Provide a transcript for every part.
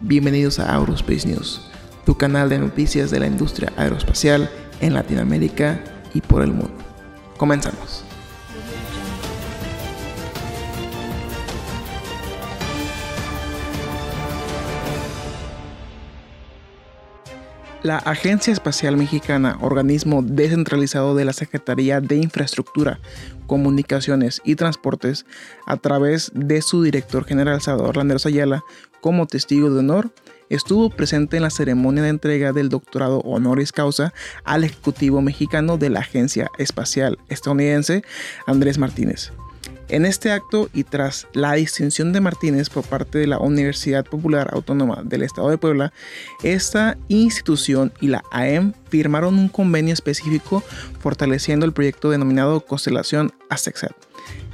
Bienvenidos a Aerospace News, tu canal de noticias de la industria aeroespacial en Latinoamérica y por el mundo. Comenzamos. La Agencia Espacial Mexicana, organismo descentralizado de la Secretaría de Infraestructura, Comunicaciones y Transportes, a través de su director general Salvador Landeros Ayala, como testigo de honor, estuvo presente en la ceremonia de entrega del doctorado honoris causa al Ejecutivo Mexicano de la Agencia Espacial Estadounidense, Andrés Martínez. En este acto y tras la distinción de Martínez por parte de la Universidad Popular Autónoma del Estado de Puebla, esta institución y la AEM firmaron un convenio específico fortaleciendo el proyecto denominado Constelación Aztexat,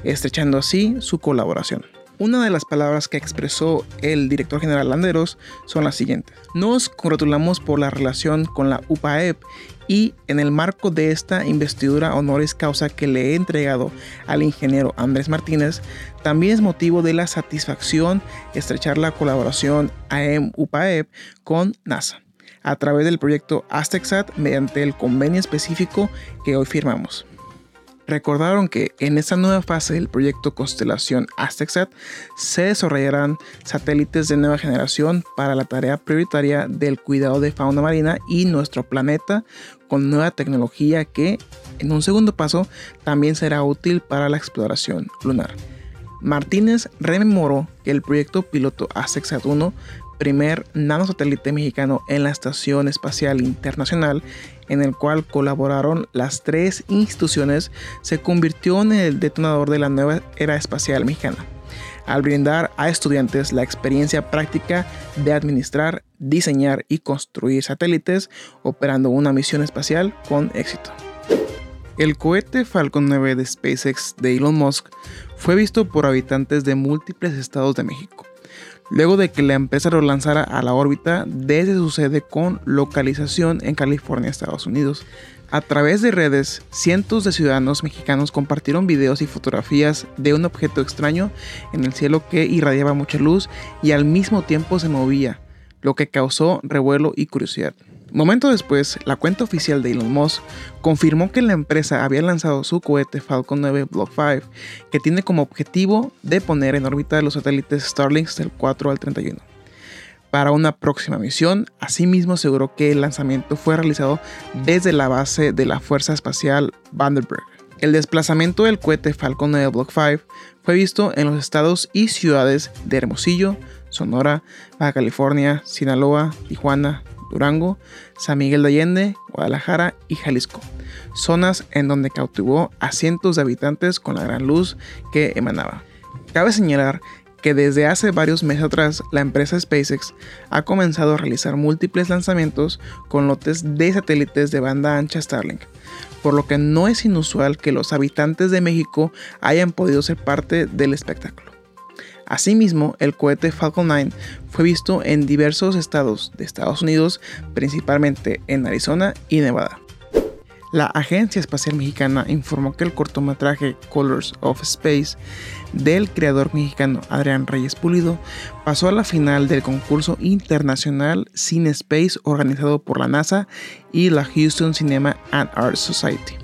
estrechando así su colaboración. Una de las palabras que expresó el director general Landeros son las siguientes. Nos congratulamos por la relación con la UPAEP y en el marco de esta investidura honoris causa que le he entregado al ingeniero Andrés Martínez, también es motivo de la satisfacción estrechar la colaboración AEM-UPAEP con NASA a través del proyecto Aztexat mediante el convenio específico que hoy firmamos. Recordaron que en esta nueva fase del proyecto Constelación Aztexat se desarrollarán satélites de nueva generación para la tarea prioritaria del cuidado de fauna marina y nuestro planeta con nueva tecnología que, en un segundo paso, también será útil para la exploración lunar. Martínez rememoró que el proyecto piloto Aztexat 1 primer nanosatélite mexicano en la Estación Espacial Internacional, en el cual colaboraron las tres instituciones, se convirtió en el detonador de la nueva era espacial mexicana, al brindar a estudiantes la experiencia práctica de administrar, diseñar y construir satélites operando una misión espacial con éxito. El cohete Falcon 9 de SpaceX de Elon Musk fue visto por habitantes de múltiples estados de México luego de que la empresa lo lanzara a la órbita desde su sede con localización en California, Estados Unidos. A través de redes, cientos de ciudadanos mexicanos compartieron videos y fotografías de un objeto extraño en el cielo que irradiaba mucha luz y al mismo tiempo se movía, lo que causó revuelo y curiosidad. Momento después, la cuenta oficial de Elon Musk confirmó que la empresa había lanzado su cohete Falcon 9 Block 5, que tiene como objetivo de poner en órbita los satélites Starlink del 4 al 31. Para una próxima misión, asimismo aseguró que el lanzamiento fue realizado desde la base de la Fuerza Espacial Vandenberg. El desplazamiento del cohete Falcon 9 Block 5 fue visto en los estados y ciudades de Hermosillo, Sonora, Baja California, Sinaloa, Tijuana, Durango, San Miguel de Allende, Guadalajara y Jalisco, zonas en donde cautivó a cientos de habitantes con la gran luz que emanaba. Cabe señalar que desde hace varios meses atrás la empresa SpaceX ha comenzado a realizar múltiples lanzamientos con lotes de satélites de banda ancha Starlink, por lo que no es inusual que los habitantes de México hayan podido ser parte del espectáculo. Asimismo, el cohete Falcon 9 fue visto en diversos estados de Estados Unidos, principalmente en Arizona y Nevada. La Agencia Espacial Mexicana informó que el cortometraje Colors of Space del creador mexicano Adrián Reyes Pulido pasó a la final del concurso internacional Cine Space organizado por la NASA y la Houston Cinema and Art Society.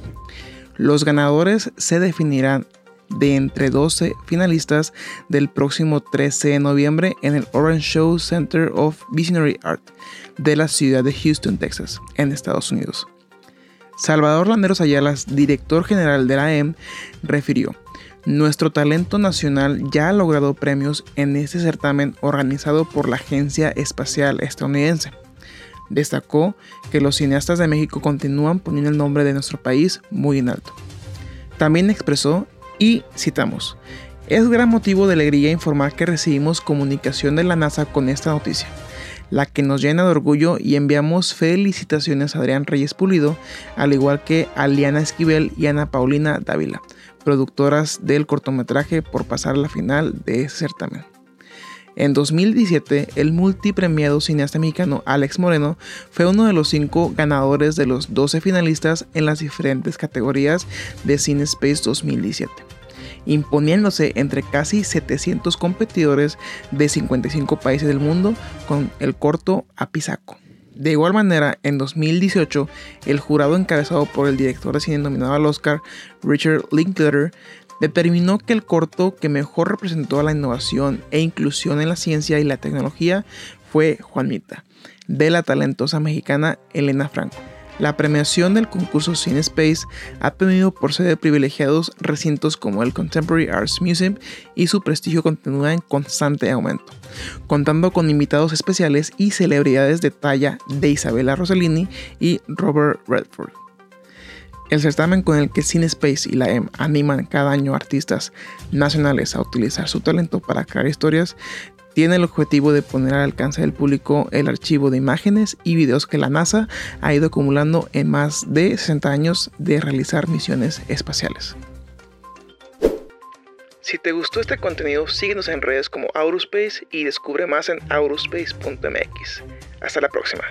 Los ganadores se definirán de entre 12 finalistas del próximo 13 de noviembre en el Orange Show Center of Visionary Art de la ciudad de Houston, Texas, en Estados Unidos. Salvador Landeros Ayalas, director general de la EM, refirió, nuestro talento nacional ya ha logrado premios en este certamen organizado por la Agencia Espacial Estadounidense. Destacó que los cineastas de México continúan poniendo el nombre de nuestro país muy en alto. También expresó y citamos, es gran motivo de alegría informar que recibimos comunicación de la NASA con esta noticia, la que nos llena de orgullo y enviamos felicitaciones a Adrián Reyes Pulido, al igual que a Liana Esquivel y Ana Paulina Dávila, productoras del cortometraje por pasar la final de ese certamen. En 2017, el multipremiado cineasta mexicano Alex Moreno fue uno de los cinco ganadores de los 12 finalistas en las diferentes categorías de Cine Space 2017. imponiéndose entre casi 700 competidores de 55 países del mundo con el corto Apisaco. De igual manera, en 2018, el jurado encabezado por el director de cine nominado al Oscar, Richard Linklater, determinó que el corto que mejor representó a la innovación e inclusión en la ciencia y la tecnología fue Juanita, de la talentosa mexicana Elena Franco. La premiación del concurso Cine Space ha tenido por sede privilegiados recintos como el Contemporary Arts Museum y su prestigio continúa en constante aumento, contando con invitados especiales y celebridades de talla de Isabella Rossellini y Robert Redford. El certamen con el que CineSpace y la EM animan cada año artistas nacionales a utilizar su talento para crear historias tiene el objetivo de poner al alcance del público el archivo de imágenes y videos que la NASA ha ido acumulando en más de 60 años de realizar misiones espaciales. Si te gustó este contenido, síguenos en redes como Aurospace y descubre más en aurospace.mx. Hasta la próxima.